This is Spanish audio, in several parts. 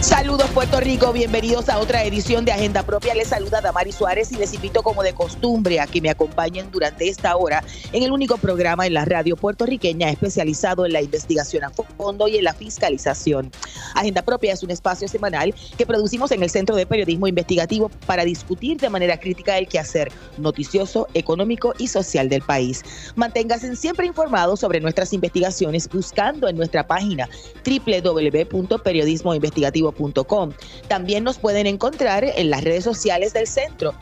Saludos Puerto Rico, bienvenidos a otra edición de Agenda Propia. Les saluda Damari Suárez y les invito como de costumbre a que me acompañen durante esta hora en el único programa en la radio puertorriqueña especializado en la investigación a fondo y en la fiscalización. Agenda Propia es un espacio semanal que producimos en el Centro de Periodismo Investigativo para discutir de manera crítica el quehacer noticioso, económico y social del país. Manténganse siempre informados sobre nuestras investigaciones buscando en nuestra página www.periodismoinvestigativo también nos pueden encontrar en las redes sociales del centro.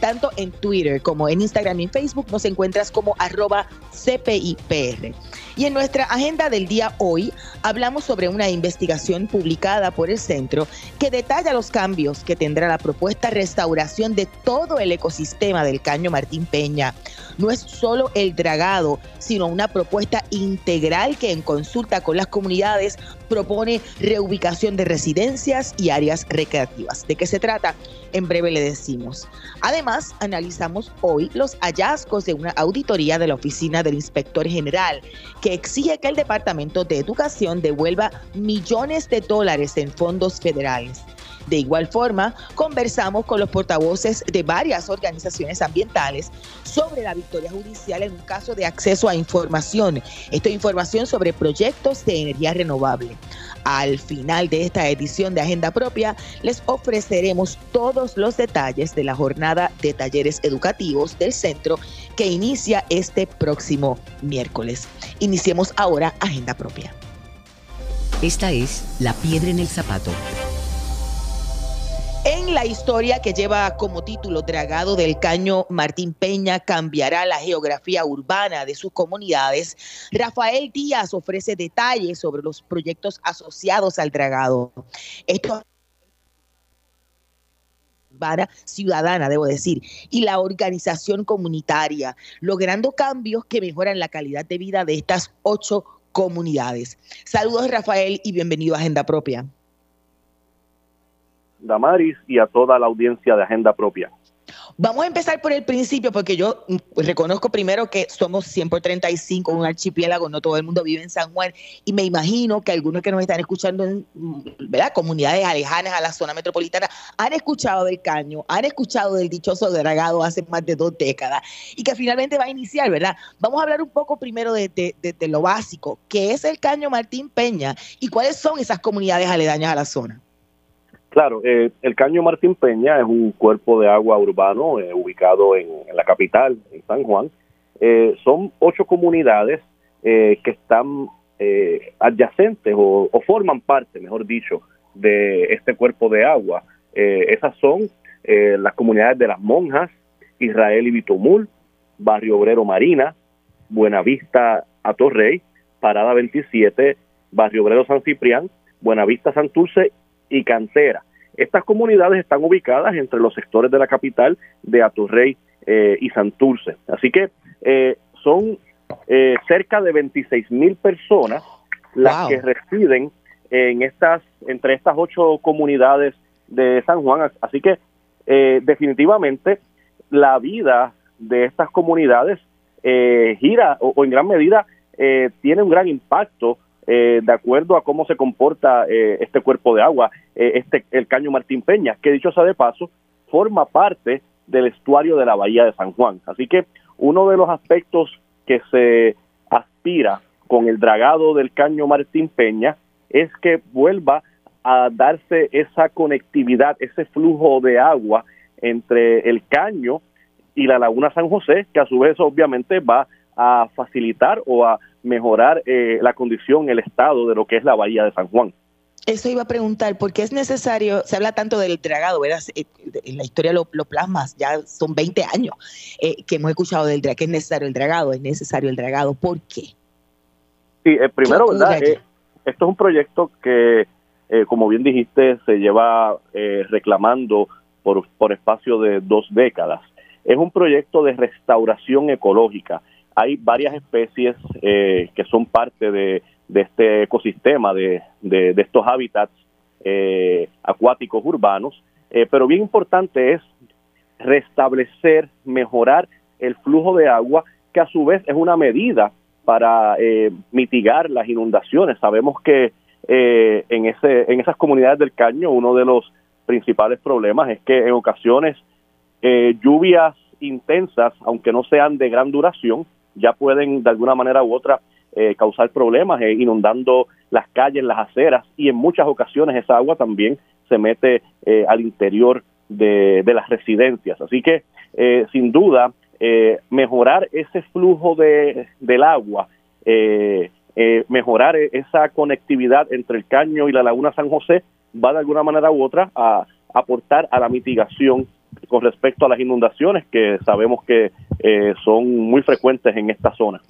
Tanto en Twitter como en Instagram y Facebook nos encuentras como arroba CPIPR. Y en nuestra agenda del día hoy hablamos sobre una investigación publicada por el centro que detalla los cambios que tendrá la propuesta restauración de todo el ecosistema del Caño Martín Peña. No es solo el dragado, sino una propuesta integral que en consulta con las comunidades propone reubicación de residencias y áreas recreativas. ¿De qué se trata? En breve le decimos. Además, analizamos hoy los hallazgos de una auditoría de la Oficina del Inspector General que exige que el Departamento de Educación devuelva millones de dólares en fondos federales. De igual forma, conversamos con los portavoces de varias organizaciones ambientales sobre la victoria judicial en un caso de acceso a información. Esto es información sobre proyectos de energía renovable. Al final de esta edición de Agenda Propia, les ofreceremos todos los detalles de la jornada de talleres educativos del centro que inicia este próximo miércoles. Iniciemos ahora Agenda Propia. Esta es La Piedra en el Zapato en la historia que lleva como título Dragado del Caño Martín Peña cambiará la geografía urbana de sus comunidades, Rafael Díaz ofrece detalles sobre los proyectos asociados al dragado. Esto urbana ciudadana, debo decir, y la organización comunitaria, logrando cambios que mejoran la calidad de vida de estas ocho comunidades. Saludos Rafael y bienvenido a Agenda Propia. Damaris y a toda la audiencia de Agenda Propia. Vamos a empezar por el principio, porque yo reconozco primero que somos 100 por 35, un archipiélago, no todo el mundo vive en San Juan, y me imagino que algunos que nos están escuchando en ¿verdad? comunidades alejanas a la zona metropolitana han escuchado del caño, han escuchado del dichoso dragado hace más de dos décadas, y que finalmente va a iniciar, ¿verdad? Vamos a hablar un poco primero de, de lo básico, ¿qué es el caño Martín Peña y cuáles son esas comunidades aledañas a la zona? Claro, eh, el Caño Martín Peña es un cuerpo de agua urbano eh, ubicado en, la capital, en San Juan. Eh, son ocho comunidades que están adyacentes o, forman parte, mejor dicho, de este cuerpo de agua. esas son las comunidades de las monjas, Israel y Vitomul, Barrio Obrero Marina, Buenavista Atorrey, Parada 27, Barrio Obrero San Ciprián, Buenavista Santurce y Cantera. Estas comunidades están ubicadas entre los sectores de la capital de Aturrey eh, y Santurce. Así que eh, son eh, cerca de 26 mil personas las que residen en estas, entre estas ocho comunidades de San Juan. Así que definitivamente la vida de estas comunidades gira o, en gran medida tiene un gran impacto eh, de acuerdo a cómo se comporta eh, este cuerpo de agua, eh, este el caño Martín Peña, que dicho sea de paso, forma parte del estuario de la bahía de San Juan. Así que uno de los aspectos que se aspira con el dragado del caño Martín Peña es que vuelva a darse esa conectividad, ese flujo de agua entre el caño y la laguna San José, que a su vez obviamente va a facilitar o a mejorar eh, la condición, el estado de lo que es la bahía de San Juan. Eso iba a preguntar, porque es necesario, se habla tanto del dragado, ¿verdad? Eh, en la historia lo, plasmas, ya son 20 años eh, que hemos escuchado del dragado, que es necesario el dragado, es necesario el dragado, ¿por qué? Sí, primero, ¿verdad? esto es un proyecto que, como bien dijiste, se lleva reclamando por, por espacio de dos décadas. Es un proyecto de restauración ecológica hay varias especies eh, que son parte de, este ecosistema, de, estos hábitats acuáticos urbanos, pero bien importante es restablecer, mejorar el flujo de agua, que a su vez es una medida para mitigar las inundaciones. Sabemos que en, ese, en esas comunidades del caño uno de los principales problemas es que en ocasiones lluvias intensas, aunque no sean de gran duración, ya pueden de alguna manera u otra eh, causar problemas, eh, inundando las calles, las aceras y en muchas ocasiones esa agua también se mete eh, al interior de, las residencias. Así que sin duda mejorar ese flujo de, del agua, mejorar esa conectividad entre el caño y la laguna San José va de alguna manera u otra a aportar a la mitigación con respecto a las inundaciones que sabemos que eh, son muy frecuentes en esta zona.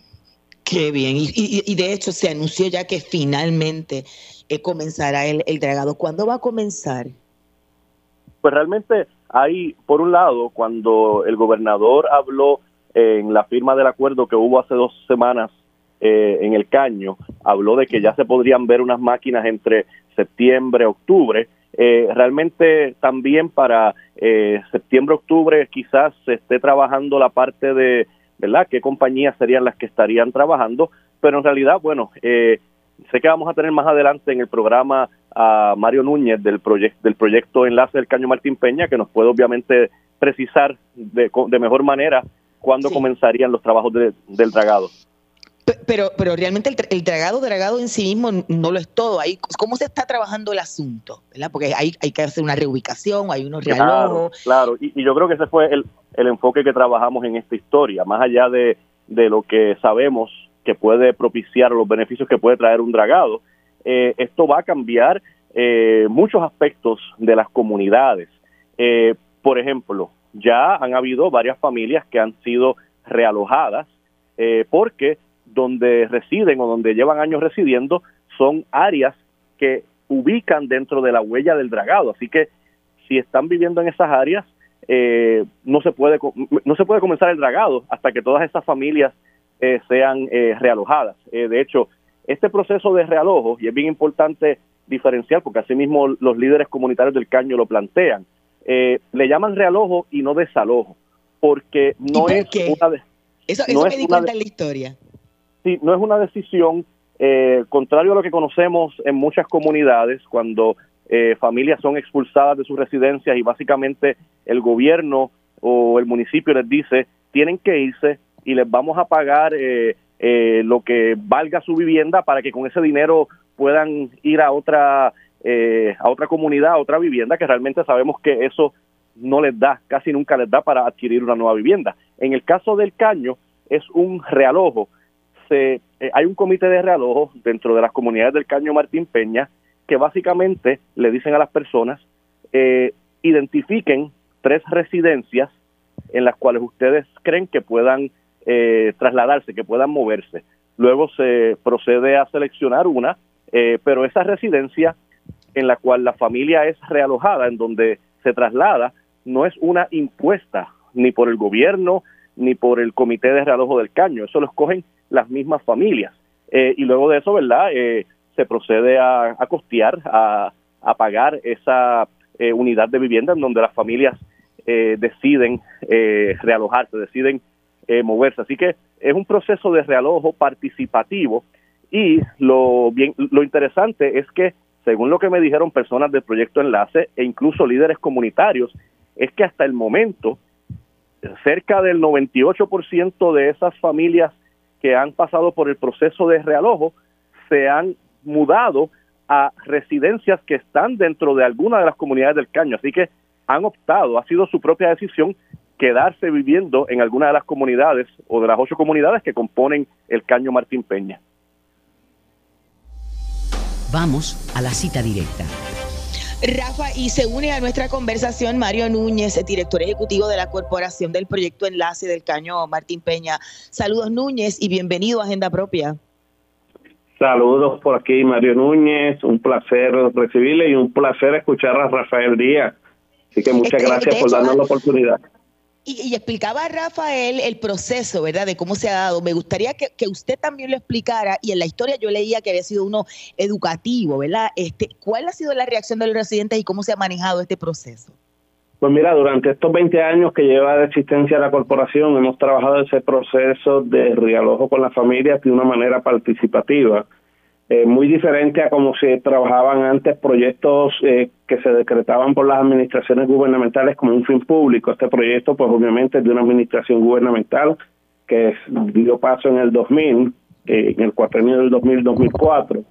Qué bien, y, de hecho se anunció ya que finalmente eh, comenzará el, el dragado. ¿Cuándo va a comenzar? Pues realmente hay, por un lado, cuando el gobernador habló en la firma del acuerdo que hubo hace dos semanas eh, en el Caño, habló de que ya se podrían ver unas máquinas entre septiembre, octubre, eh, realmente también para eh, septiembre, octubre quizás se esté trabajando la parte de, ¿verdad? ¿Qué compañías serían las que estarían trabajando? Pero en realidad, bueno, eh, sé que vamos a tener más adelante en el programa a Mario Núñez del, proyecto del proyecto Enlace del Caño Martín Peña, que nos puede obviamente precisar de, de mejor manera cuándo comenzarían los trabajos del dragado. Pero, pero realmente el, el, dragado, dragado en sí mismo no lo es todo. Ahí, ¿Cómo se está trabajando el asunto? ¿verdad? Porque hay, hay que hacer una reubicación, hay unos relojos. Claro, Y, y, yo creo que ese fue el, el, enfoque que trabajamos en esta historia, más allá de, de, lo que sabemos que puede propiciar los beneficios que puede traer un dragado. Eh, esto va a cambiar eh, muchos aspectos de las comunidades. Eh, por ejemplo, ya han habido varias familias que han sido realojadas porque donde residen o donde llevan años residiendo son áreas que ubican dentro de la huella del dragado. Así que si están viviendo en esas áreas, eh, no se puede no se puede comenzar el dragado hasta que todas esas familias eh, sean eh, realojadas. de hecho, este proceso de realojo, y es bien importante diferenciar, porque así mismo los líderes comunitarios del caño lo plantean, le llaman realojo y no desalojo, porque no es una... Eso, eso me di cuenta en la historia no es una decisión eh, contrario a lo que conocemos en muchas comunidades cuando eh, familias son expulsadas de sus residencias y básicamente el gobierno o el municipio les dice tienen que irse y les vamos a pagar eh, lo que valga su vivienda para que con ese dinero puedan ir a otra a otra comunidad, a otra vivienda que realmente sabemos que eso no les da, casi nunca les da para adquirir una nueva vivienda. En el caso del caño es un realojo eh, hay un comité de realojo dentro de las comunidades del Caño Martín Peña que básicamente le dicen a las personas, eh, identifiquen tres residencias en las cuales ustedes creen que puedan eh, trasladarse, que puedan moverse. Luego se procede a seleccionar una, pero esa residencia en la cual la familia es realojada, en donde se traslada, no es una impuesta ni por el gobierno ni por el comité de realojo del caño, eso lo escogen las mismas familias. Eh, y luego de eso, ¿verdad? Eh, se procede a, costear, a, pagar esa eh, unidad de vivienda en donde las familias deciden realojarse, deciden moverse. Así que es un proceso de realojo participativo y lo, bien, lo interesante es que, según lo que me dijeron personas del proyecto Enlace e incluso líderes comunitarios, es que hasta el momento cerca del 98% de esas familias que han pasado por el proceso de realojo se han mudado a residencias que están dentro de alguna de las comunidades del Caño. Así que han optado, ha sido su propia decisión quedarse viviendo en alguna de las comunidades o de las ocho comunidades que componen el Caño Martín Peña. Vamos a la cita directa. Rafa, y se une a nuestra conversación Mario Núñez, director ejecutivo de la Corporación del Proyecto Enlace del Caño Martín Peña. Saludos Núñez y bienvenido a Agenda Propia. Saludos por aquí Mario Núñez, un placer recibirle y un placer escuchar a Rafael Díaz. Así que muchas gracias por darnos la oportunidad. Y, explicaba Rafael el proceso, ¿verdad? De cómo se ha dado. Me gustaría que, usted también lo explicara, y en la historia yo leía que había sido uno educativo, ¿verdad? Este, ¿Cuál ha sido la reacción de los residentes y cómo se ha manejado este proceso? Pues mira, durante estos 20 años que lleva de existencia la corporación, hemos trabajado ese proceso de realojo con las familias de una manera participativa eh, muy diferente a como se trabajaban antes proyectos eh, que se decretaban por las administraciones gubernamentales como un fin público. Este proyecto, pues obviamente es de una administración gubernamental que dio paso en el 2000, eh, en el cuatrenio del 2000-2004.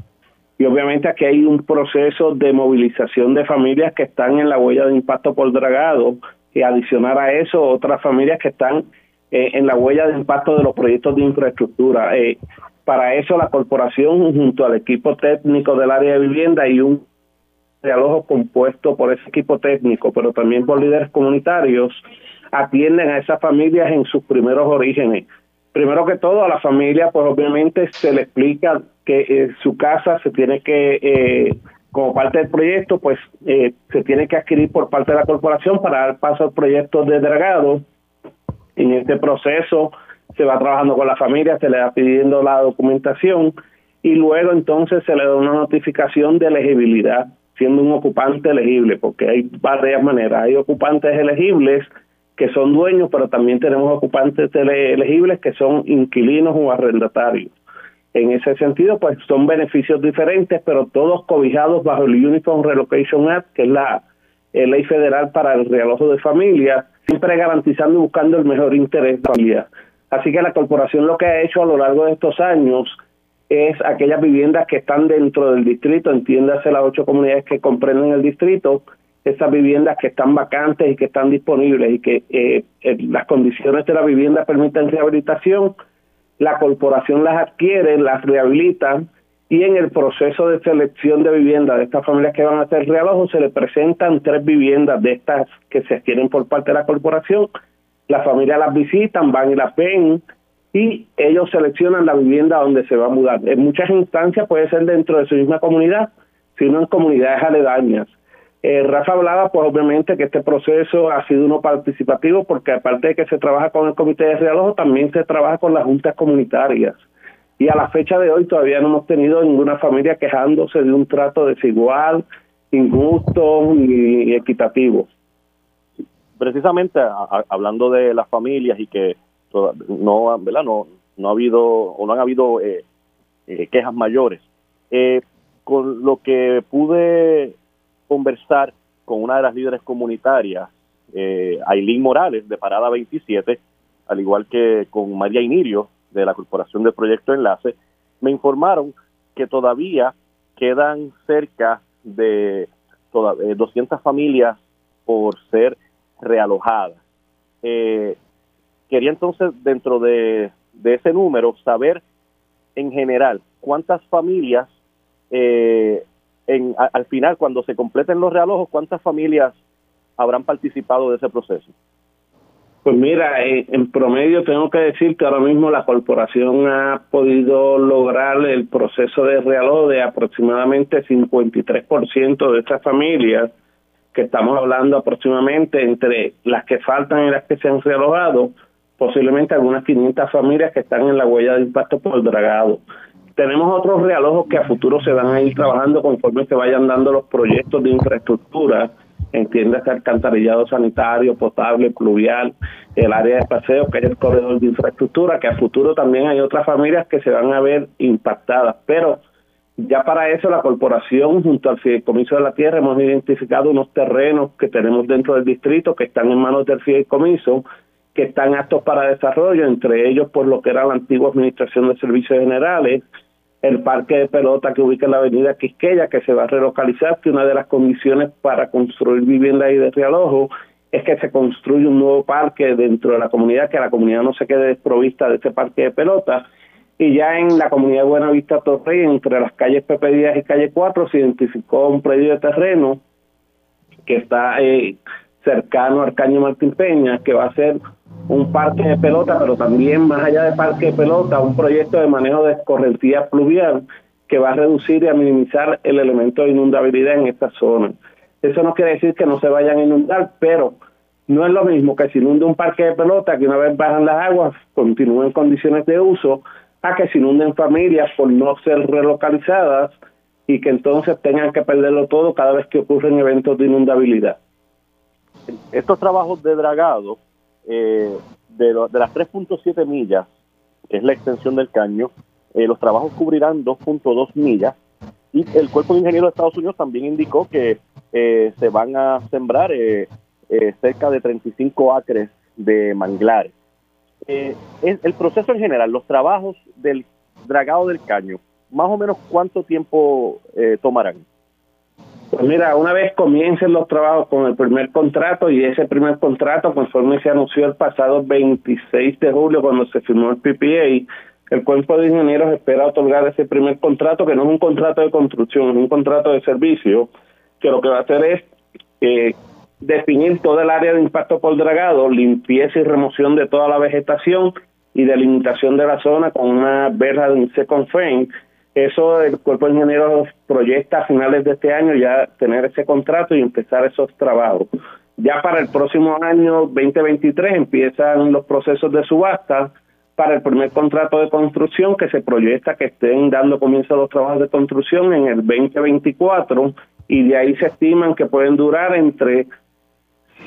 Y obviamente aquí hay un proceso de movilización de familias que están en la huella de impacto por dragado y adicionar a eso otras familias que están en la huella de impacto de los proyectos de infraestructura. Eh, para eso la corporación junto al equipo técnico del área de vivienda y un diálogo compuesto por ese equipo técnico, pero también por líderes comunitarios, atienden a esas familias en sus primeros orígenes. Primero que todo, a la familia, pues obviamente se le explica que eh, su casa se tiene que, eh, como parte del proyecto, pues eh, se tiene que adquirir por parte de la corporación para dar paso al proyecto de dragado. En este proceso, se va trabajando con la familia, se le va pidiendo la documentación y luego entonces se le da una notificación de elegibilidad, siendo un ocupante elegible, porque hay varias maneras. Hay ocupantes elegibles que son dueños, pero también tenemos ocupantes elegibles que son inquilinos o arrendatarios. En ese sentido, pues son beneficios diferentes, pero todos cobijados bajo el Uniform Relocation Act, que es la ley federal para el realojo de familias, siempre garantizando y buscando el mejor interés de la familia. Así que la corporación lo que ha hecho a lo largo de estos años es aquellas viviendas que están dentro del distrito, entiéndase las ocho comunidades que comprenden el distrito, esas viviendas que están vacantes y que están disponibles y que eh, eh, las condiciones de la vivienda permiten rehabilitación, la corporación las adquiere, las rehabilita y en el proceso de selección de vivienda de estas familias que van a hacer realojo se le presentan tres viviendas de estas que se adquieren por parte de la corporación las familias las visitan, van y las ven y ellos seleccionan la vivienda donde se va a mudar. En muchas instancias puede ser dentro de su misma comunidad, sino en comunidades aledañas. Eh, Rafa hablaba, pues obviamente que este proceso ha sido uno participativo porque aparte de que se trabaja con el comité de realojo, también se trabaja con las juntas comunitarias. Y a la fecha de hoy todavía no hemos tenido ninguna familia quejándose de un trato desigual, injusto y equitativo precisamente hablando de las familias y que no, ¿verdad? no, no ha habido o no han habido eh, eh, quejas mayores. Eh, con lo que pude conversar con una de las líderes comunitarias, Aileen Morales, de Parada 27, al igual que con María Inirio, de la Corporación de Proyecto Enlace, me informaron que todavía quedan cerca de 200 familias por ser realojada. Eh, quería entonces, dentro de, ese número, saber en general cuántas familias, eh, en, al final, cuando se completen los realojos, cuántas familias habrán participado de ese proceso. Pues mira, en, promedio tengo que decir que ahora mismo la corporación ha podido lograr el proceso de realojo de aproximadamente 53% de estas familias que estamos hablando aproximadamente entre las que faltan y las que se han realojado, posiblemente algunas 500 familias que están en la huella de impacto por dragado. Tenemos otros realojos que a futuro se van a ir trabajando conforme se vayan dando los proyectos de infraestructura, entiéndase alcantarillado sanitario, potable, pluvial, el área de paseo, que es el corredor de infraestructura, que a futuro también hay otras familias que se van a ver impactadas, pero ya para eso la corporación junto al fideicomiso de la tierra hemos identificado unos terrenos que tenemos dentro del distrito que están en manos del fideicomiso que están aptos para desarrollo, entre ellos por lo que era la antigua Administración de Servicios Generales, el parque de pelota que ubica en la avenida Quisqueya, que se va a relocalizar, que una de las condiciones para construir viviendas y de realojo es que se construya un nuevo parque dentro de la comunidad, que la comunidad no se quede desprovista de ese parque de pelota, y ya en la comunidad de Buenavista Torrey, entre las calles Pepe Díaz y calle 4, se identificó un predio de terreno que está eh, cercano al Caño Martín Peña, que va a ser un parque de pelota, pero también más allá de parque de pelota, un proyecto de manejo de escorrentía pluvial que va a reducir y a minimizar el elemento de inundabilidad en esta zona. Eso no quiere decir que no se vayan a inundar, pero No es lo mismo que se inunde un parque de pelota que una vez bajan las aguas continúen en condiciones de uso a que se inunden familias por no ser relocalizadas y que entonces tengan que perderlo todo cada vez que ocurren eventos de inundabilidad. Estos trabajos de dragado eh, de, las 3.7 millas, que es la extensión del caño, eh, los trabajos cubrirán 2.2 millas y el Cuerpo de Ingenieros de Estados Unidos también indicó que eh, se van a sembrar cerca de 35 acres de manglares. El proceso en general, los trabajos del dragado del caño, más o menos cuánto tiempo tomarán. Pues mira, una vez comiencen los trabajos con el primer contrato y ese primer contrato, conforme se anunció el pasado 26 de julio cuando se firmó el PPA, el cuerpo de ingenieros espera otorgar ese primer contrato, que no es un contrato de construcción, es un contrato de servicio, que lo que va a hacer es eh, definir toda el área de impacto por dragado, limpieza y remoción de toda la vegetación y delimitación de la zona con una verja de un second frame. Eso el cuerpo de ingenieros proyecta a finales de este año ya tener ese contrato y empezar esos trabajos. Ya para el próximo año 2023 empiezan los procesos de subasta para el primer contrato de construcción que se proyecta que estén dando comienzo a los trabajos de construcción en el 2024 y de ahí se estiman que pueden durar entre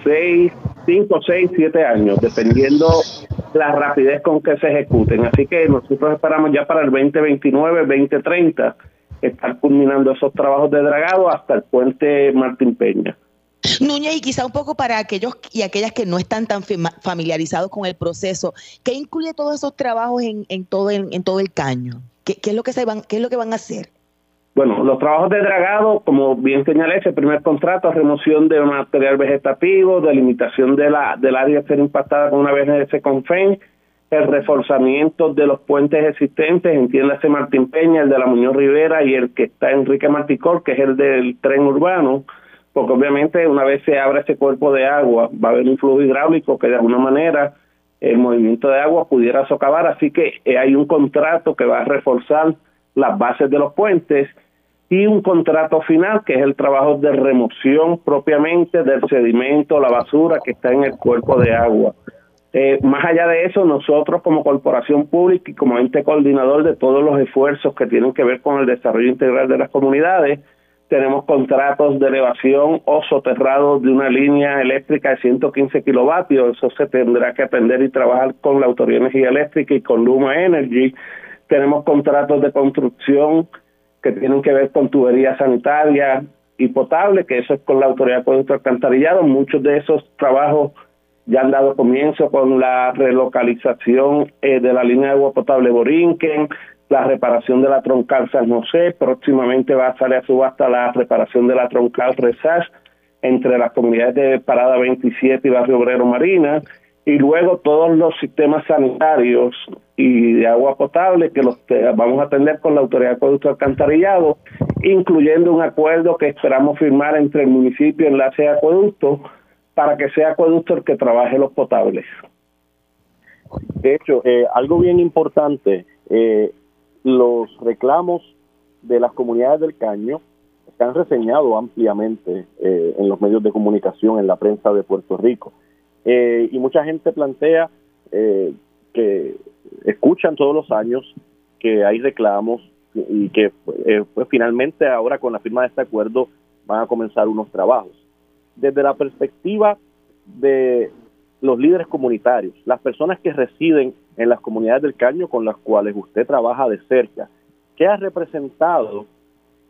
6, 5, 6, 7 años, dependiendo la rapidez con que se ejecuten. Así que nosotros esperamos ya para el 2029, 2030 estar culminando esos trabajos de dragado hasta el puente Martín Peña. Núñez, y quizá un poco para aquellos y aquellas que no están tan familiarizados con el proceso, ¿qué incluye todos esos trabajos en, en todo, el, en todo el caño? ¿Qué, ¿Qué, es lo que se van, ¿Qué es lo que van a hacer? Bueno, los trabajos de dragado, como bien señalé, ese primer contrato, remoción de material vegetativo, delimitación de la, del área a ser impactada con una BNS FEN, el reforzamiento de los puentes existentes, entiéndase Martín Peña, el de la Muñoz Rivera y el que está Enrique Marticor, que es el del tren urbano, porque obviamente una vez se abre ese cuerpo de agua va a haber un flujo hidráulico que de alguna manera el movimiento de agua pudiera socavar, así que eh, hay un contrato que va a reforzar las bases de los puentes y un contrato final que es el trabajo de remoción propiamente del sedimento, la basura que está en el cuerpo de agua. Eh, más allá de eso, nosotros como corporación pública y como ente coordinador de todos los esfuerzos que tienen que ver con el desarrollo integral de las comunidades, tenemos contratos de elevación o soterrado de una línea eléctrica de 115 kilovatios. Eso se tendrá que aprender y trabajar con la Autoridad de Energía Eléctrica y con Luma Energy. Tenemos contratos de construcción que tienen que ver con tuberías sanitarias y potable, que eso es con la Autoridad de Acueducto Alcantarillado. Muchos de esos trabajos ya han dado comienzo con la relocalización eh, de la línea de agua potable Borinquen, la reparación de la troncal San José, próximamente va a salir a subasta la reparación de la troncal Resach entre las comunidades de Parada 27 y Barrio Obrero Marina, y luego todos los sistemas sanitarios y de agua potable que los vamos a atender con la Autoridad de Acueducto Alcantarillado, incluyendo un acuerdo que esperamos firmar entre el municipio y Enlace de Acueducto para que sea Acueducto el que trabaje los potables. De hecho, eh, algo bien importante, eh, los reclamos de las comunidades del Caño se han reseñado ampliamente eh, en los medios de comunicación, en la prensa de Puerto Rico. Eh, y mucha gente plantea eh, que escuchan todos los años que hay reclamos y que pues finalmente ahora con la firma de este acuerdo van a comenzar unos trabajos. Desde la perspectiva de los líderes comunitarios, las personas que residen en las comunidades del Caño con las cuales usted trabaja de cerca. ¿Qué ha representado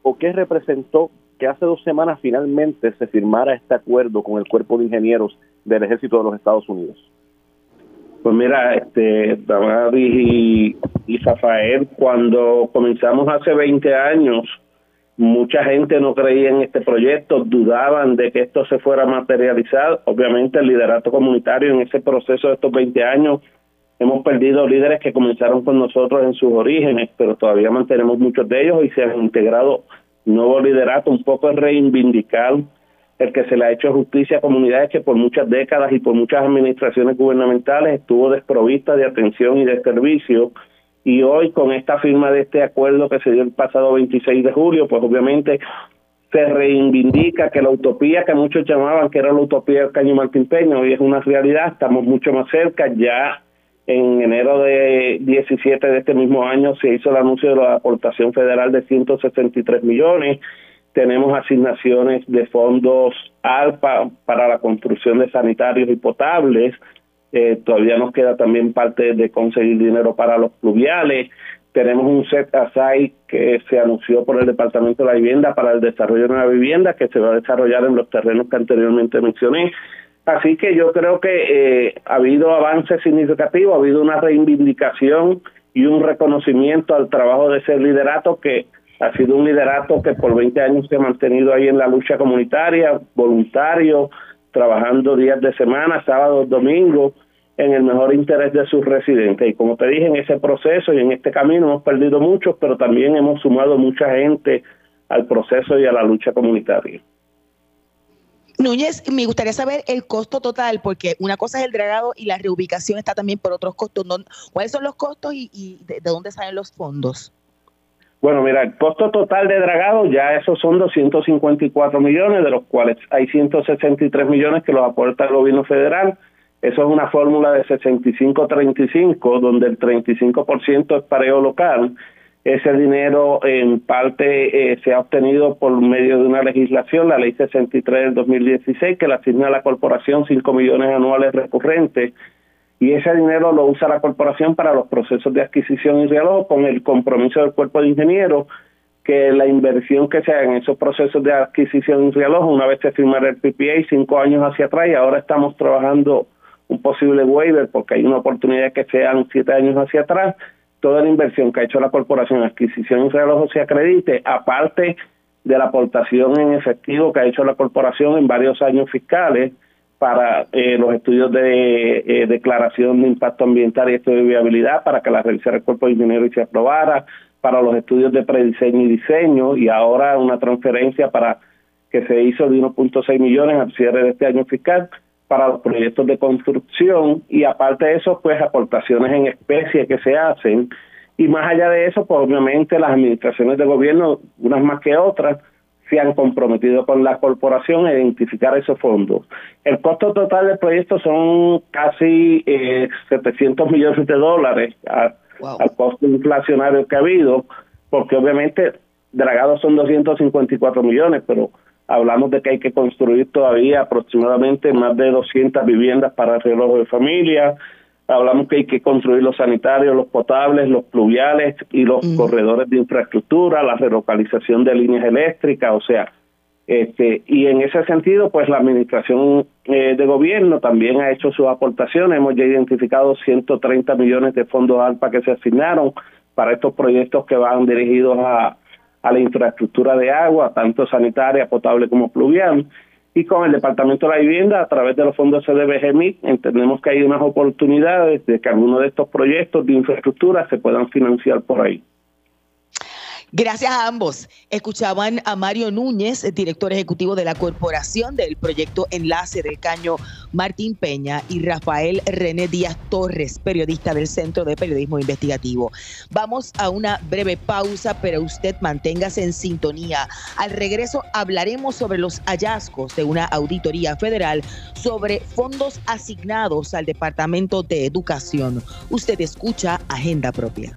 o qué representó que hace dos semanas finalmente se firmara este acuerdo con el Cuerpo de Ingenieros del Ejército de los Estados Unidos? Pues mira, este, y, y Rafael, cuando comenzamos hace 20 años, mucha gente no creía en este proyecto, dudaban de que esto se fuera a materializar. Obviamente el liderato comunitario en ese proceso de estos 20 años Hemos perdido líderes que comenzaron con nosotros en sus orígenes, pero todavía mantenemos muchos de ellos y se han integrado nuevo liderato, un poco reivindicar el que se le ha hecho justicia a comunidades que por muchas décadas y por muchas administraciones gubernamentales estuvo desprovista de atención y de servicio. Y hoy con esta firma de este acuerdo que se dio el pasado 26 de julio, pues obviamente se reivindica que la utopía que muchos llamaban que era la utopía del Caño Martín Peña hoy es una realidad, estamos mucho más cerca, ya en enero de 17 de este mismo año se hizo el anuncio de la aportación federal de 163 millones, tenemos asignaciones de fondos ALPA para la construcción de sanitarios y potables, eh, todavía nos queda también parte de conseguir dinero para los pluviales, tenemos un set aside que se anunció por el Departamento de la Vivienda para el desarrollo de una vivienda que se va a desarrollar en los terrenos que anteriormente mencioné. Así que yo creo que eh, ha habido avances significativos, ha habido una reivindicación y un reconocimiento al trabajo de ese liderato que ha sido un liderato que por 20 años se ha mantenido ahí en la lucha comunitaria, voluntario, trabajando días de semana, sábados, domingos, en el mejor interés de sus residentes. Y como te dije, en ese proceso y en este camino hemos perdido muchos, pero también hemos sumado mucha gente al proceso y a la lucha comunitaria. Núñez, me gustaría saber el costo total, porque una cosa es el dragado y la reubicación está también por otros costos. ¿Cuáles son los costos y, de, de, dónde salen los fondos? Bueno, mira, el costo total de dragado ya esos son 254 millones, de los cuales hay 163 millones que los aporta el gobierno federal, eso es una fórmula de 65-35, donde el 35% es pareo local. Ese dinero en parte eh, se ha obtenido por medio de una legislación, la ley 63 del 2016, que le asigna a la corporación 5 millones anuales recurrentes. Y ese dinero lo usa la corporación para los procesos de adquisición y reloj con el compromiso del cuerpo de ingenieros que la inversión que se haga en esos procesos de adquisición y reloj, una vez se firmara el PPA, cinco años hacia atrás, y ahora estamos trabajando un posible waiver porque hay una oportunidad que sean siete años hacia atrás, toda la inversión que ha hecho la corporación en adquisición y reloj se acredite, aparte de la aportación en efectivo que ha hecho la corporación en varios años fiscales para eh, los estudios de eh, declaración de impacto ambiental y estudio de viabilidad para que la revisara el cuerpo de ingeniero y se aprobara, para los estudios de prediseño y diseño y ahora una transferencia para que se hizo de 1.6 millones al cierre de este año fiscal para los proyectos de construcción y aparte de eso, pues aportaciones en especie que se hacen y más allá de eso, pues obviamente las administraciones de gobierno, unas más que otras, se han comprometido con la corporación a identificar esos fondos. El costo total del proyecto son casi eh, 700 millones de dólares al costo inflacionario que ha habido, porque obviamente dragados son 254 millones, pero Hablamos de que hay que construir todavía aproximadamente más de 200 viviendas para el reloj de familia. Hablamos que hay que construir los sanitarios, los potables, los pluviales y los corredores de infraestructura, la relocalización de líneas eléctricas, o sea, este, y en ese sentido, pues la administración eh, de gobierno también ha hecho sus aportaciones. Hemos ya identificado 130 millones de fondos ALPA que se asignaron para estos proyectos que van dirigidos a, a la infraestructura de agua, tanto sanitaria, potable como pluvial. Y con el Departamento de la Vivienda, a través de los fondos CDBGMI, entendemos que hay unas oportunidades de que algunos de estos proyectos de infraestructura se puedan financiar por ahí. Gracias a ambos. Escuchaban a Mario Núñez, director ejecutivo de la Corporación del Proyecto Enlace del Caño Martín Peña y Rafael René Díaz Torres, periodista del Centro de Periodismo Investigativo. Vamos a una breve pausa, pero usted manténgase en sintonía. Al regreso hablaremos sobre los hallazgos de una auditoría federal sobre fondos asignados al Departamento de Educación. Usted escucha Agenda Propia.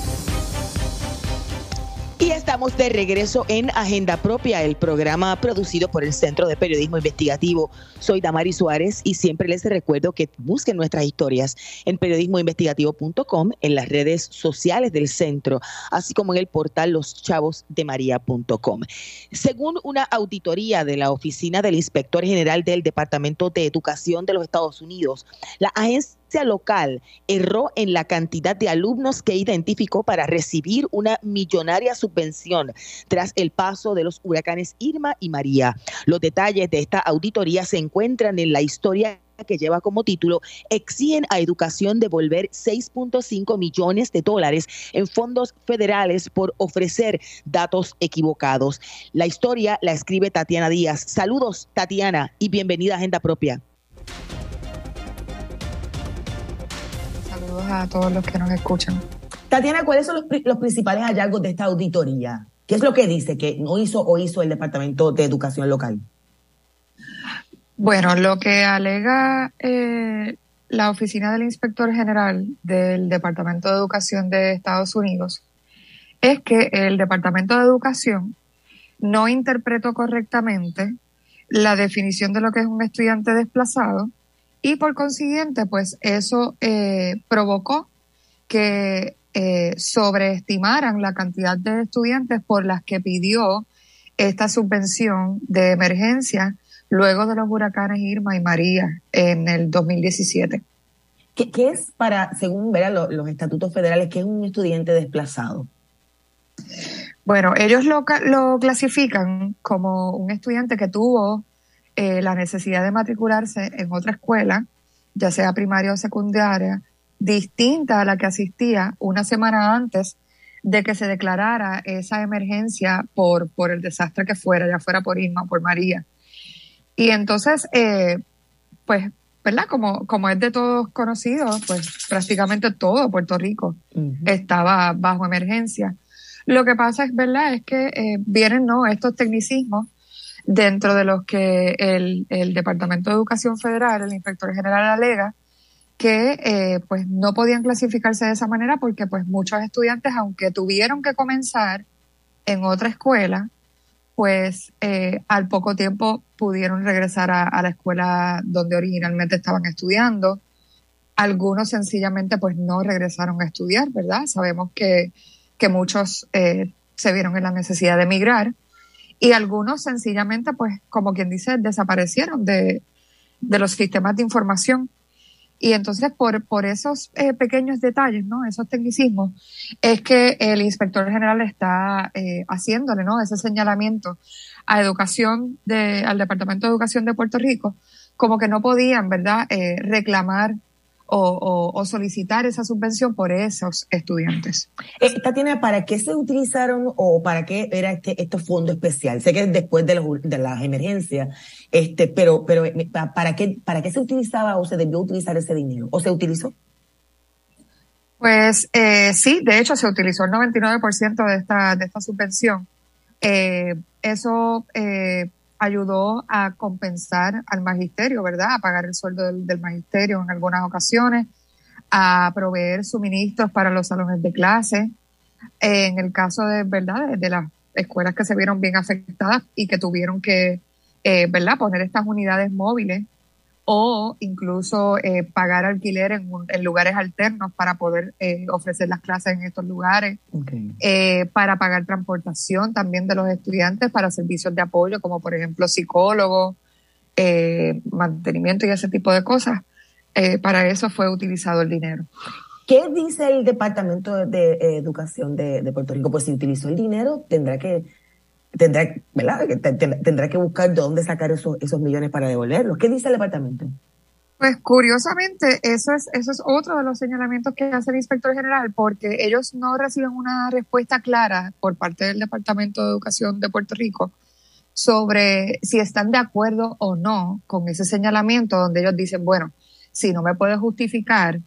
Estamos de regreso en Agenda Propia, el programa producido por el Centro de Periodismo Investigativo. Soy Damari Suárez y siempre les recuerdo que busquen nuestras historias en periodismoinvestigativo.com, en las redes sociales del centro, así como en el portal loschavosdemaria.com. Según una auditoría de la Oficina del Inspector General del Departamento de Educación de los Estados Unidos, la agencia local erró en la cantidad de alumnos que identificó para recibir una millonaria subvención tras el paso de los huracanes Irma y María. Los detalles de esta auditoría se encuentran en la historia que lleva como título, exigen a educación devolver 6.5 millones de dólares en fondos federales por ofrecer datos equivocados. La historia la escribe Tatiana Díaz. Saludos, Tatiana, y bienvenida a Agenda Propia. Saludos a todos los que nos escuchan. Tatiana, ¿cuáles son los, principales hallazgos de esta auditoría? ¿Qué es lo que dice que no hizo o hizo el Departamento de Educación Local? Bueno, lo que alega eh, la Oficina del Inspector General del Departamento de Educación de Estados Unidos es que el Departamento de Educación no interpretó correctamente la definición de lo que es un estudiante desplazado y por consiguiente, pues eso eh, provocó que eh, sobreestimaran la cantidad de estudiantes por las que pidió esta subvención de emergencia luego de los huracanes Irma y María en el 2017. ¿Qué, qué es para, según verán los estatutos federales, qué es un estudiante desplazado? Bueno, ellos lo, lo clasifican como un estudiante que tuvo eh, la necesidad de matricularse en otra escuela, ya sea primaria o secundaria, distinta a la que asistía una semana antes de que se declarara esa emergencia por, por el desastre que fuera, ya fuera por Irma, por María. Y entonces, eh, pues, ¿verdad? Como, como es de todos conocido, pues prácticamente todo Puerto Rico estaba bajo emergencia. Lo que pasa es, ¿verdad? Es que eh, vienen, ¿no? Estos tecnicismos dentro de los que el, el Departamento de Educación Federal, el inspector general alega, que eh, pues no podían clasificarse de esa manera porque pues muchos estudiantes, aunque tuvieron que comenzar en otra escuela, pues eh, al poco tiempo pudieron regresar a, la escuela donde originalmente estaban estudiando. Algunos sencillamente pues no regresaron a estudiar, ¿verdad? Sabemos que, que muchos eh, se vieron en la necesidad de emigrar y algunos sencillamente pues como quien dice desaparecieron de, de los sistemas de información y entonces por, por esos eh, pequeños detalles, ¿no? Esos tecnicismos, es que el inspector general está eh, haciéndole, ¿no? Ese señalamiento a educación de, al Departamento de Educación de Puerto Rico, como que no podían, ¿verdad?, eh, reclamar o, solicitar esa subvención por esos estudiantes. Eh, Tatiana, ¿para qué se utilizaron o para qué era este, este fondo especial? Sé que es después de, de las emergencias, este, pero, pero eh, ¿para qué, ¿para qué se utilizaba o se debió utilizar ese dinero? ¿O se utilizó? Pues eh, sí, de hecho se utilizó el 99% de esta, de esta subvención. Eh, eso ayudó a compensar al magisterio, ¿verdad? A pagar el sueldo del, magisterio en algunas ocasiones, a proveer suministros para los salones de clase. En el caso de, ¿verdad? De, las escuelas que se vieron bien afectadas y que tuvieron que, eh, ¿verdad? Poner estas unidades móviles o incluso eh, pagar alquiler en, lugares alternos para poder eh, ofrecer las clases en estos lugares, eh, para pagar transportación también de los estudiantes para servicios de apoyo como por ejemplo psicólogos, mantenimiento y ese tipo de cosas. para eso fue utilizado el dinero. ¿Qué dice el Departamento de, Educación de, de Puerto Rico? Pues si utilizó el dinero, tendrá que tendrá, ¿verdad? tendrá que buscar de dónde sacar esos, esos millones para devolverlos. ¿Qué dice el departamento? Pues curiosamente, eso es, eso es otro de los señalamientos que hace el inspector general, porque ellos no reciben una respuesta clara por parte del Departamento de Educación de Puerto Rico sobre si están de acuerdo o no con ese señalamiento donde ellos dicen, bueno, si no me puedes justificar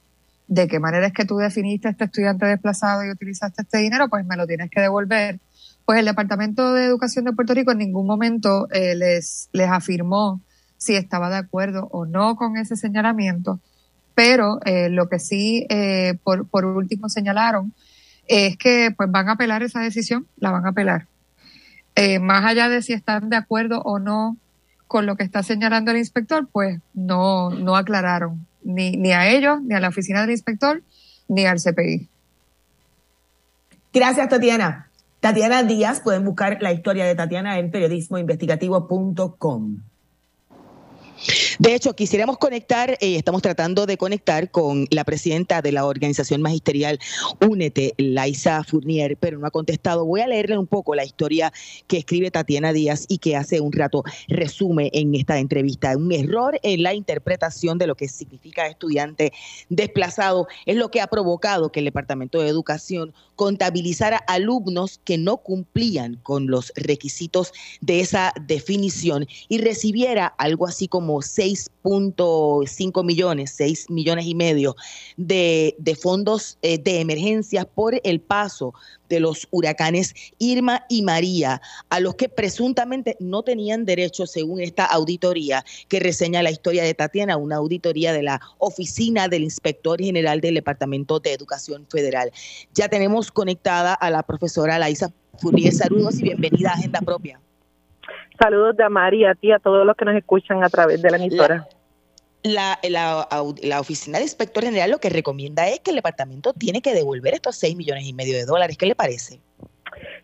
de qué manera es que tú definiste este estudiante desplazado y utilizaste este dinero, pues me lo tienes que devolver pues el Departamento de Educación de Puerto Rico en ningún momento eh, les, les afirmó si estaba de acuerdo o no con ese señalamiento, pero eh, lo que sí eh, por, por último señalaron es que pues van a apelar esa decisión, la van a apelar. más allá de si están de acuerdo o no con lo que está señalando el inspector, pues no, no aclararon ni, ni a ellos, ni a la oficina del inspector, ni al CPI. Gracias, Tatiana. Tatiana Díaz, pueden buscar la historia de Tatiana en periodismoinvestigativo.com. De hecho, quisiéramos conectar, eh, estamos tratando de conectar con la presidenta de la organización magisterial Únete, Laisa Fournier, pero no ha contestado. Voy a leerle un poco la historia que escribe Tatiana Díaz y que hace un rato resume en esta entrevista. Un error en la interpretación de lo que significa estudiante desplazado es lo que ha provocado que el Departamento de Educación contabilizara alumnos que no cumplían con los requisitos de esa definición y recibiera algo así como 6.5 millones, 6 millones y medio de, fondos eh, de emergencia por el paso de los huracanes Irma y María, a los que presuntamente no tenían derecho según esta auditoría que reseña la historia de Tatiana, una auditoría de la Oficina del Inspector General del Departamento de Educación Federal. Ya tenemos conectada a la profesora Laisa Furier. Saludos y bienvenida a Agenda Propia. Saludos de María, a ti, a todos los que nos escuchan a través de la emisora. La, la, Oficina de Inspector General lo que recomienda es que el departamento tiene que devolver estos 6 millones y medio de dólares. ¿Qué le parece?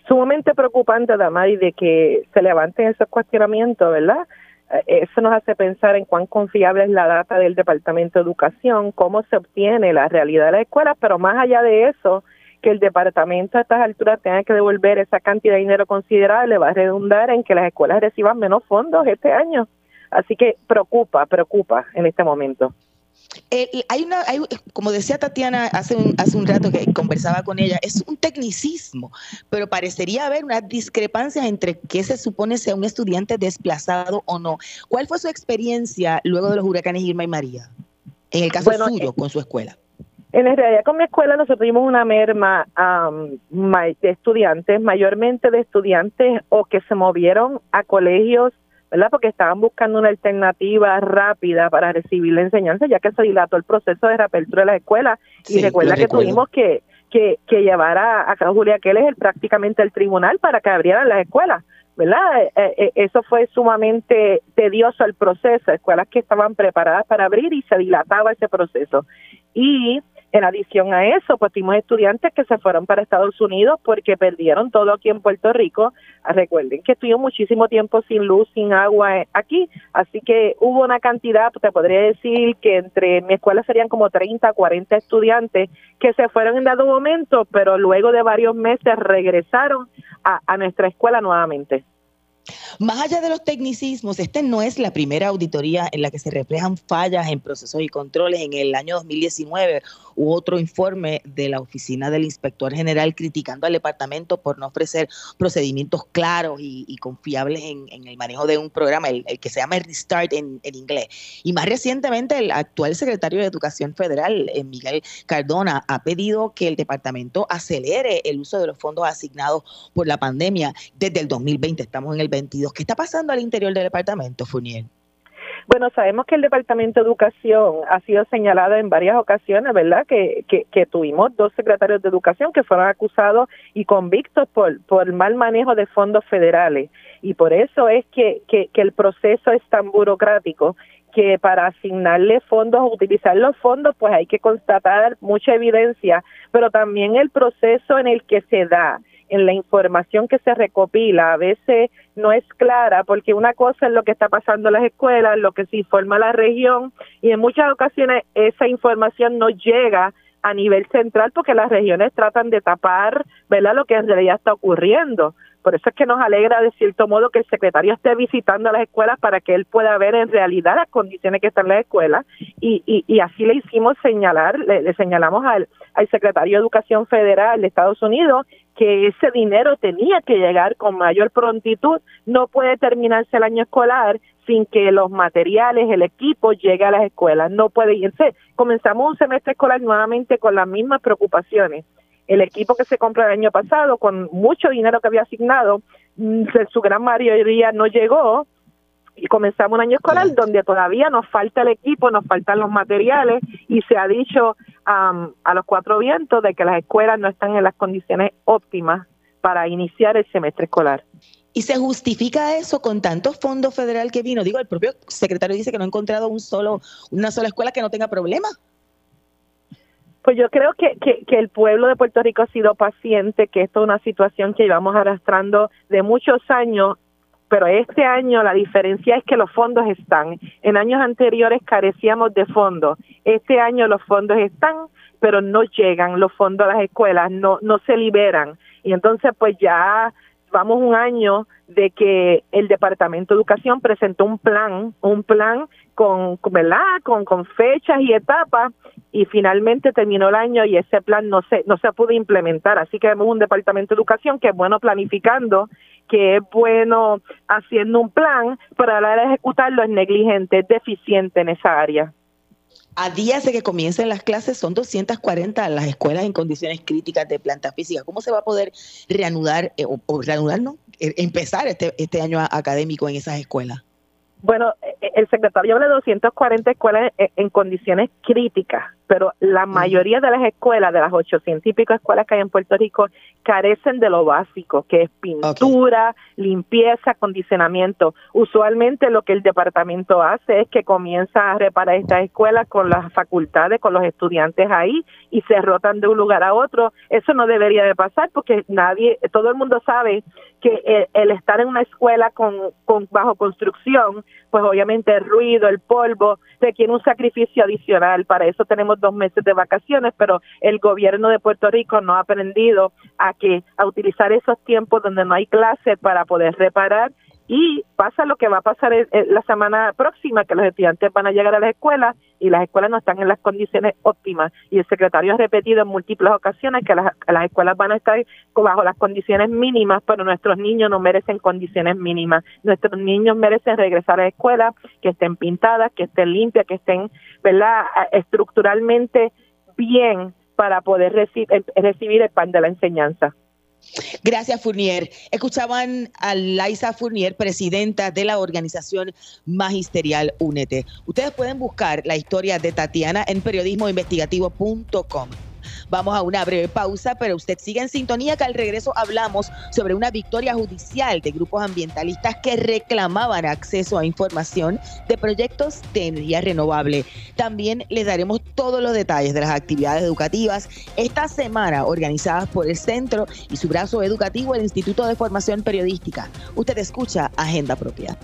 Sumamente preocupante, Damari, de que se levanten esos cuestionamientos, ¿verdad? Eh, eso nos hace pensar en cuán confiable es la data del Departamento de Educación, cómo se obtiene la realidad de la escuela, pero más allá de eso, que el departamento a estas alturas tenga que devolver esa cantidad de dinero considerable va a redundar en que las escuelas reciban menos fondos este año. Así que preocupa, preocupa en este momento. Eh, hay una, hay, como decía Tatiana hace un, hace un rato que conversaba con ella, es un tecnicismo, pero parecería haber unas discrepancias entre qué se supone sea un estudiante desplazado o no. ¿Cuál fue su experiencia luego de los huracanes Irma y María? En el caso suyo, eh, con su escuela. En realidad, con mi escuela nosotros tuvimos una merma de estudiantes, mayormente de estudiantes o que se movieron a colegios, ¿verdad? Porque estaban buscando una alternativa rápida para recibir la enseñanza, ya que se dilató el proceso de reapertura de la escuela. y recuerda que tuvimos que, que, que llevar a, a Julia Keller prácticamente el tribunal para que abrieran las escuelas. ¿verdad? Eh, eh, eh, eso fue sumamente tedioso el proceso, escuelas que estaban preparadas para abrir y se dilataba ese proceso. Y en adición a eso, pues tuvimos estudiantes que se fueron para Estados Unidos porque perdieron todo aquí en Puerto Rico. Ah, recuerden que estuvimos muchísimo tiempo sin luz, sin agua eh, aquí, así que hubo una cantidad, te podría decir que entre mi escuela serían como 30, 40 estudiantes que se fueron en dado momento, pero luego de varios meses regresaron a nuestra escuela nuevamente. Más allá de los tecnicismos, esta no es la primera auditoría en la que se reflejan fallas en procesos y controles. En el año 2019 hubo otro informe de la Oficina del Inspector General criticando al departamento por no ofrecer procedimientos claros y, confiables en, el manejo de un programa, el, que se llama Restart en, inglés. Y más recientemente, el actual secretario de Educación Federal, eh, Miguel Cardona, ha pedido que el departamento acelere el uso de los fondos asignados por la pandemia desde el 2020. Estamos en el 22. ¿Qué está pasando al interior del departamento, Funiel? Bueno, sabemos que el Departamento de Educación ha sido señalado en varias ocasiones, ¿verdad? Que, que, tuvimos dos secretarios de Educación que fueron acusados y convictos por, por mal manejo de fondos federales. Y por eso es que, que, que el proceso es tan burocrático que para asignarle fondos o utilizar los fondos, pues hay que constatar mucha evidencia, pero también el proceso en el que se da en la información que se recopila a veces no es clara porque una cosa es lo que está pasando en las escuelas, lo que se informa la región y en muchas ocasiones esa información no llega a nivel central porque las regiones tratan de tapar, ¿verdad? lo que en realidad está ocurriendo. Por eso es que nos alegra de cierto modo que el secretario esté visitando las escuelas para que él pueda ver en realidad las condiciones que están en las escuelas y, y, y así le hicimos señalar, le, le señalamos al, al secretario de Educación Federal de Estados Unidos que ese dinero tenía que llegar con mayor prontitud. No puede terminarse el año escolar sin que los materiales, el equipo llegue a las escuelas. No puede irse. Comenzamos un semestre escolar nuevamente con las mismas preocupaciones. El equipo que se compró el año pasado, con mucho dinero que había asignado, mm, su gran mayoría no llegó y comenzamos un año escolar donde todavía nos falta el equipo, nos faltan los materiales y se ha dicho a los cuatro vientos de que las escuelas no están en las condiciones óptimas para iniciar el semestre escolar. ¿Y se justifica eso con tantos fondos federal que vino? Digo, el propio secretario dice que no ha encontrado un solo, una sola escuela que no tenga problemas. Pues yo creo que, que, que, el pueblo de Puerto Rico ha sido paciente, que esto es una situación que llevamos arrastrando de muchos años pero este año la diferencia es que los fondos están. En años anteriores carecíamos de fondos. Este año los fondos están, pero no llegan los fondos a las escuelas, no no se liberan. Y entonces pues ya vamos un año de que el Departamento de Educación presentó un plan, un plan con, ¿verdad? Con, con fechas y etapas y finalmente terminó el año y ese plan no se, no se pudo implementar. Así que vemos un Departamento de Educación que es bueno planificando, que es bueno haciendo un plan, pero a la hora de ejecutarlo es negligente, es deficiente en esa área. A días de que comiencen las clases son 240 las escuelas en condiciones críticas de planta física. ¿Cómo se va a poder reanudar, eh, o, reanudar, no? E, empezar este, este año académico en esas escuelas? Bueno, e, e, el secretario habla de 240 escuelas en condiciones críticas pero la mayoría de las escuelas, de las 800 y pico escuelas que hay en Puerto Rico, carecen de lo básico, que es pintura, limpieza, acondicionamiento. Usualmente lo que el departamento hace es que comienza a reparar estas escuelas con las facultades, con los estudiantes ahí y se rotan de un lugar a otro. Eso no debería de pasar porque nadie, todo el mundo sabe que el, estar en una escuela con, con bajo construcción, pues obviamente el ruido, el polvo, requiere un sacrificio adicional. Para eso tenemos dos meses de vacaciones, pero el gobierno de Puerto Rico no ha aprendido a que a utilizar esos tiempos donde no hay clase para poder reparar y pasa lo que va a pasar la semana próxima, que los estudiantes van a llegar a las escuelas y las escuelas no están en las condiciones óptimas. Y el secretario ha repetido en múltiples ocasiones que las, las escuelas van a estar bajo las condiciones mínimas, pero nuestros niños no merecen condiciones mínimas. Nuestros niños merecen regresar a la escuela, que estén pintadas, que estén limpias, que estén, ¿verdad?, estructuralmente bien para poder recibir el pan de la enseñanza. Gracias, Fournier. Escuchaban a Laisa Fournier, presidenta de la organización magisterial UNETE. Ustedes pueden buscar la historia de Tatiana en periodismoinvestigativo.com. Vamos a una breve pausa, pero usted sigue en sintonía que al regreso hablamos sobre una victoria judicial de grupos ambientalistas que reclamaban acceso a información de proyectos de energía renovable. También les daremos todos los detalles de las actividades educativas esta semana organizadas por el centro y su brazo educativo, el Instituto de Formación Periodística. Usted escucha Agenda Propia.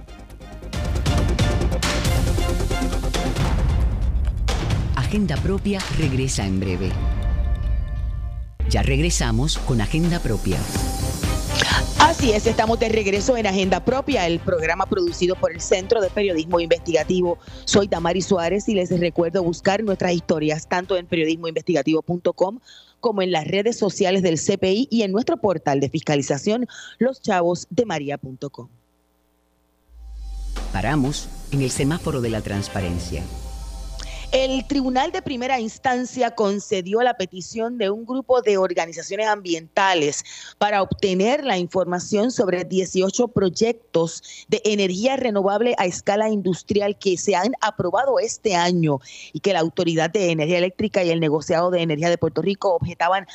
Agenda Propia regresa en breve. Ya regresamos con Agenda Propia. Así es, estamos de regreso en Agenda Propia, el programa producido por el Centro de Periodismo Investigativo. Soy Tamari Suárez y les recuerdo buscar nuestras historias tanto en periodismoinvestigativo.com como en las redes sociales del CPI y en nuestro portal de fiscalización loschavosdemaria.com. Paramos en el semáforo de la transparencia el Tribunal de Primera Instancia concedió la petición de un grupo de organizaciones ambientales para obtener la información sobre 18 proyectos de energía renovable a escala industrial que se han aprobado este año y que la Autoridad de Energía Eléctrica y el Negociado de Energía de Puerto Rico objetaban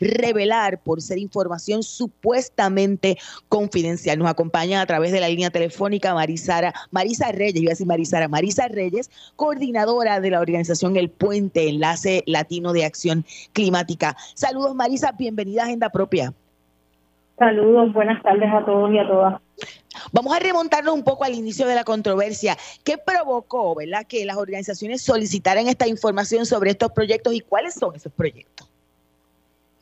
revelar por ser información supuestamente confidencial. Nos acompaña a través de la línea telefónica Marisara, Marisa Reyes, iba a decir Marisara, Marisa Reyes, coordinadora de la organización El Puente, Enlace Latino de Acción Climática. Saludos Marisa, bienvenida a Agenda Propia. Saludos, buenas tardes a todos y a todas. Vamos a remontarnos un poco al inicio de la controversia. ¿Qué provocó, verdad, que las organizaciones solicitaran esta información sobre estos proyectos y cuáles son esos proyectos?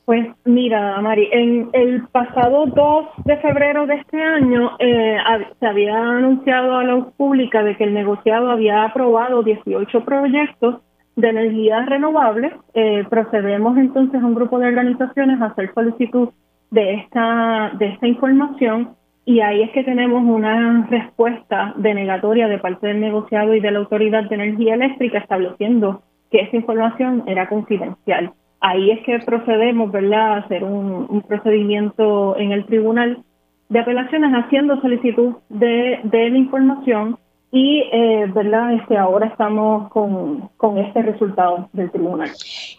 Pues mira, Mari, en el pasado 2 de febrero de este año eh, se había anunciado a la pública de que el negociado había aprobado 18 proyectos de energía renovable. Eh, procedemos entonces a un grupo de organizaciones a hacer solicitud de esta, de esta información y ahí es que tenemos una respuesta denegatoria de parte del negociado y de la Autoridad de Energía Eléctrica estableciendo que esta información era confidencial ahí es que procedemos, ¿verdad?, a hacer un, procedimiento en el tribunal de apelaciones haciendo solicitud de, de la información y, eh, ¿verdad?, este, ahora estamos con, con este resultado del tribunal.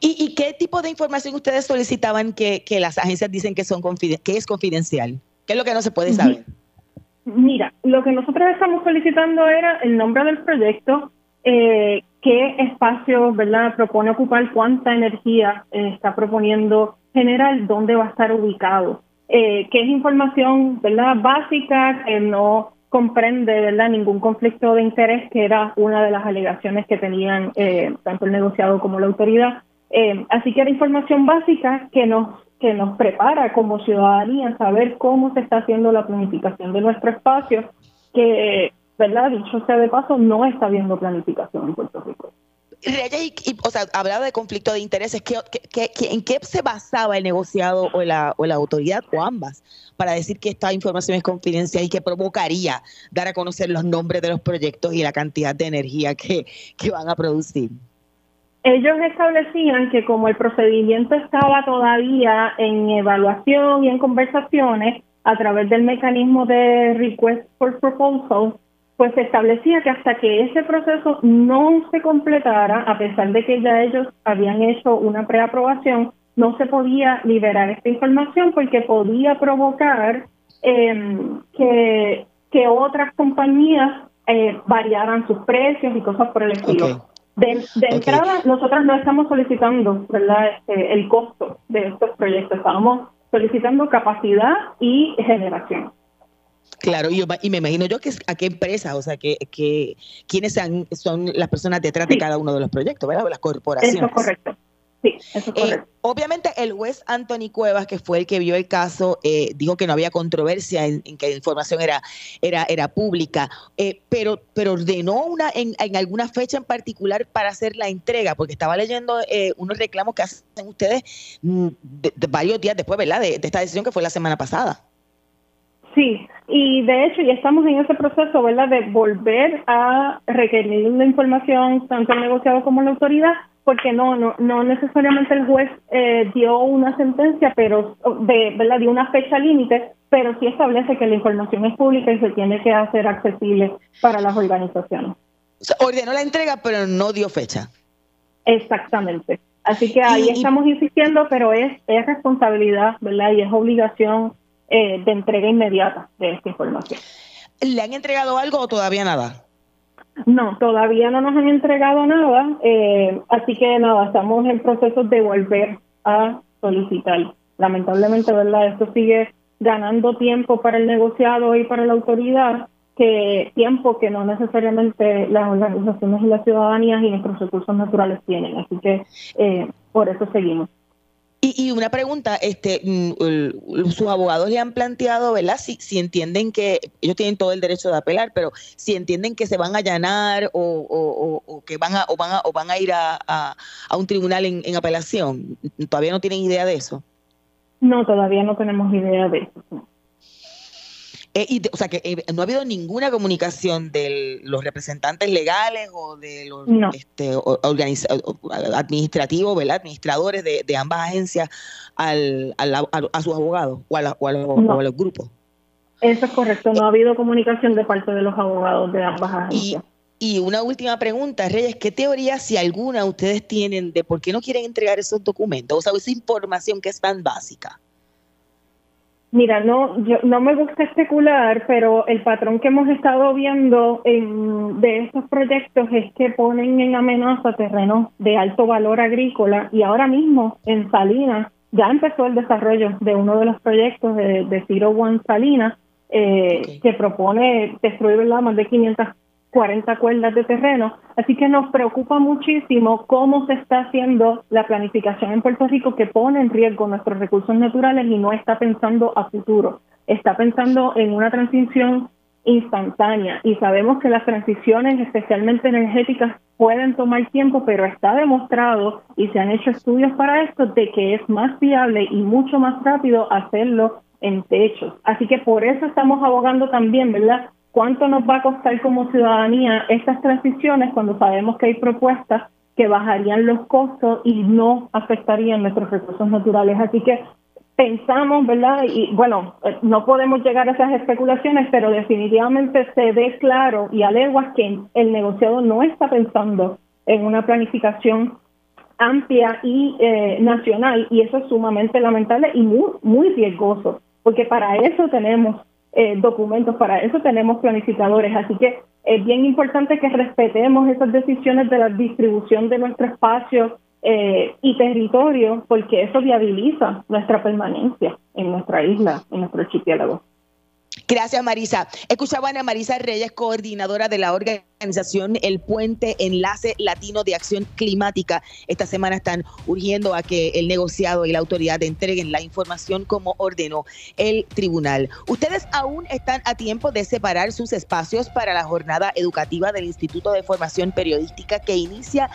¿Y, qué tipo de información ustedes solicitaban que, que las agencias dicen que, son que es confidencial? ¿Qué es lo que no se puede saber? Mira, lo que nosotros estamos solicitando era el nombre del proyecto, eh, qué espacio ¿verdad? propone ocupar, cuánta energía eh, está proponiendo generar, dónde va a estar ubicado, eh, que es información ¿verdad? básica que no comprende ¿verdad? ningún conflicto de interés, que era una de las alegaciones que tenían eh, tanto el negociado como la autoridad. Eh, así que era información básica que nos que nos prepara como ciudadanía saber cómo se está haciendo la planificación de nuestro espacio, que ¿verdad? Dicho sea de paso, no está habiendo planificación en Puerto Rico. Reyes, o sea, hablaba de conflicto de intereses. ¿Qué, en qué se basaba el negociado o la, o la autoridad o ambas para decir que esta información es confidencial y que provocaría dar a conocer los nombres de los proyectos y la cantidad de energía que, que van a producir? Ellos establecían que como el procedimiento estaba todavía en evaluación y en conversaciones a través del mecanismo de request for proposal, pues se establecía que hasta que ese proceso no se completara, a pesar de que ya ellos habían hecho una preaprobación, no se podía liberar esta información porque podía provocar em, que, que otras compañías eh, variaran sus precios y cosas por el estilo. De, entrada, nosotros no estamos solicitando ¿verdad? Este, el costo de estos proyectos, estamos solicitando capacidad y generación. Claro, y, y, me imagino yo que a qué empresas, o sea, que, que quiénes son las personas detrás de cada uno de los proyectos, ¿verdad? las corporaciones. Eso es correcto. Sí, eso es eh, obviamente el juez Anthony Cuevas, que fue el que vio el caso, eh, dijo que no había controversia en, que la información era, era, era pública, eh, pero, pero ordenó una en, alguna fecha en particular para hacer la entrega, porque estaba leyendo unos reclamos que hacen ustedes mm, varios días después, ¿verdad? De, de esta decisión que fue la semana pasada. Sí, y de hecho ya estamos en ese proceso, ¿verdad?, de volver a requerir la información tanto el negociado como la autoridad, porque no no, no necesariamente el juez eh, dio una sentencia, pero de, ¿verdad?, dio una fecha límite, pero sí establece que la información es pública y se tiene que hacer accesible para las organizaciones. ordenó la entrega, pero no dio fecha. Exactamente. Así que ahí estamos insistiendo, pero es, es responsabilidad, ¿verdad? Y es obligación eh, de entrega inmediata de esta información. ¿Le han entregado algo o todavía nada? No, todavía no nos han entregado nada, eh, así que nada, estamos en proceso de volver a solicitar. Lamentablemente, ¿verdad? Esto sigue ganando tiempo para el negociado y para la autoridad, que tiempo que no necesariamente las organizaciones y las ciudadanías y nuestros recursos naturales tienen. Así que eh, por eso seguimos. Y, una pregunta, este, mm, sus abogados le han planteado, ¿verdad? Si, si entienden que ellos tienen todo el derecho de apelar, pero si entienden que se van a allanar o, que van a o van a, van a ir a, a, un tribunal en, en, apelación, todavía no tienen idea de eso. No, todavía no tenemos idea de eso. Eh, o sea, que eh, no ha habido ninguna comunicación de los representantes legales o de los este, administrativos, ¿verdad? administradores de, ambas agencias al, a, sus abogados o, a, los grupos. Eso es correcto, no ha habido comunicación de parte de los abogados de ambas agencias. Y, y una última pregunta, Reyes, ¿qué teoría, si alguna, ustedes tienen de por qué no quieren entregar esos documentos, o sea, esa información que es tan básica? Mira, no, yo, no me gusta especular, pero el patrón que hemos estado viendo en, de estos proyectos es que ponen en amenaza terrenos de alto valor agrícola y ahora mismo en Salinas ya empezó el desarrollo de uno de los proyectos de, de Zero One Salinas eh, que propone destruir más de 500 40 cuerdas de terreno. Así que nos preocupa muchísimo cómo se está haciendo la planificación en Puerto Rico que pone en riesgo nuestros recursos naturales y no está pensando a futuro. Está pensando en una transición instantánea y sabemos que las transiciones, especialmente energéticas, pueden tomar tiempo, pero está demostrado y se han hecho estudios para esto de que es más viable y mucho más rápido hacerlo en techos. Así que por eso estamos abogando también, ¿verdad? ¿Cuánto nos va a costar como ciudadanía estas transiciones cuando sabemos que hay propuestas que bajarían los costos y no afectarían nuestros recursos naturales? Así que pensamos, ¿verdad? Y bueno, eh, no podemos llegar a esas especulaciones, pero definitivamente se ve claro y aleguas que el negociado no está pensando en una planificación amplia y eh, nacional y eso es sumamente lamentable y muy, muy riesgoso, porque para eso tenemos eh, documentos, para eso tenemos planificadores, así que es bien importante que respetemos esas decisiones de la distribución de nuestro espacio eh, y territorio, porque eso viabiliza nuestra permanencia en nuestra isla, en nuestro archipiélago. Gracias, Marisa. Escuchaban a Marisa Reyes, coordinadora de la organización El Puente Enlace Latino de Acción Climática. Esta semana están urgiendo a que el negociado y la autoridad entreguen la información como ordenó el tribunal. Ustedes aún están a tiempo de separar sus espacios para la jornada educativa del Instituto de Formación Periodística que inicia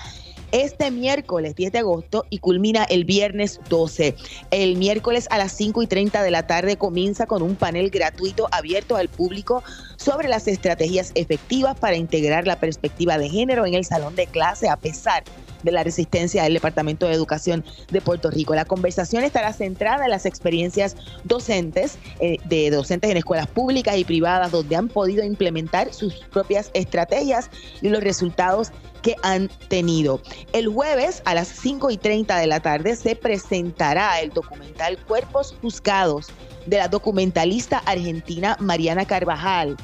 este miércoles 10 de agosto y culmina el viernes 12. El miércoles a las 5 y 30 de la tarde comienza con un panel gratuito abierto al público sobre las estrategias efectivas para integrar la perspectiva de género en el salón de clase a pesar de la resistencia del Departamento de Educación de Puerto Rico. La conversación estará centrada en las experiencias docentes, eh, de docentes en escuelas públicas y privadas, donde han podido implementar sus propias estrategias y los resultados que han tenido. El jueves a las 5 y 30 de la tarde se presentará el documental Cuerpos Juzgados de la documentalista argentina Mariana Carvajal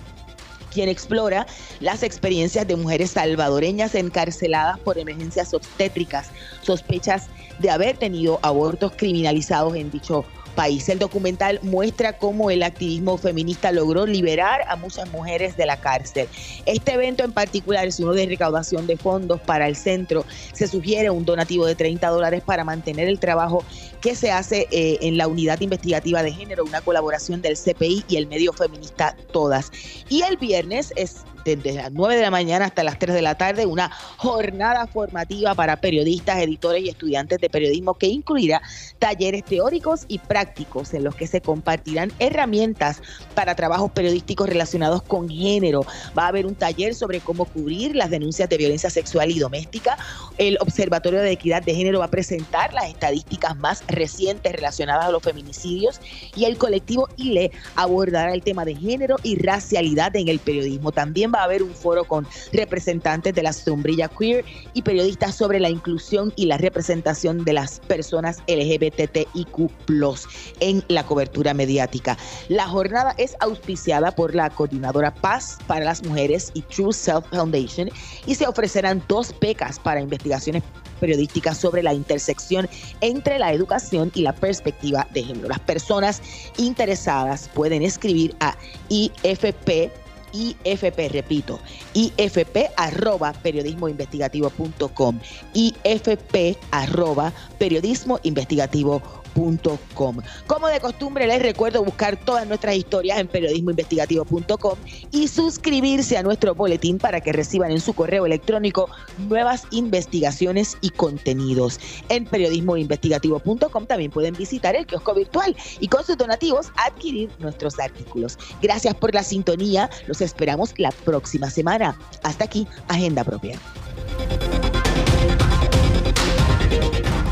quien explora las experiencias de mujeres salvadoreñas encarceladas por emergencias obstétricas, sospechas de haber tenido abortos criminalizados en dicho país. El documental muestra cómo el activismo feminista logró liberar a muchas mujeres de la cárcel. Este evento en particular es uno de recaudación de fondos para el centro. Se sugiere un donativo de 30 dólares para mantener el trabajo que se hace eh, en la unidad investigativa de género, una colaboración del CPI y el medio feminista Todas. Y el viernes es desde las 9 de la mañana hasta las 3 de la tarde, una jornada formativa para periodistas, editores y estudiantes de periodismo que incluirá talleres teóricos y prácticos en los que se compartirán herramientas para trabajos periodísticos relacionados con género. Va a haber un taller sobre cómo cubrir las denuncias de violencia sexual y doméstica. El Observatorio de Equidad de Género va a presentar las estadísticas más recientes relacionadas a los feminicidios y el colectivo ILE abordará el tema de género y racialidad en el periodismo. También va a haber un foro con representantes de la sombrilla queer y periodistas sobre la inclusión y la representación de las personas LGBTIQ en la cobertura mediática. La jornada es auspiciada por la coordinadora Paz para las Mujeres y True Self Foundation y se ofrecerán dos becas para investigaciones periodísticas sobre la intersección entre la educación y la perspectiva de género. Las personas interesadas pueden escribir a IFP IFP, repito, IFP arroba periodismoinvestigativo.com, IFP arroba periodismoinvestigativo.com como de costumbre, les recuerdo buscar todas nuestras historias en periodismoinvestigativo.com y suscribirse a nuestro boletín para que reciban en su correo electrónico nuevas investigaciones y contenidos. En periodismoinvestigativo.com también pueden visitar el kiosco virtual y con sus donativos adquirir nuestros artículos. Gracias por la sintonía. Los esperamos la próxima semana. Hasta aquí, Agenda Propia.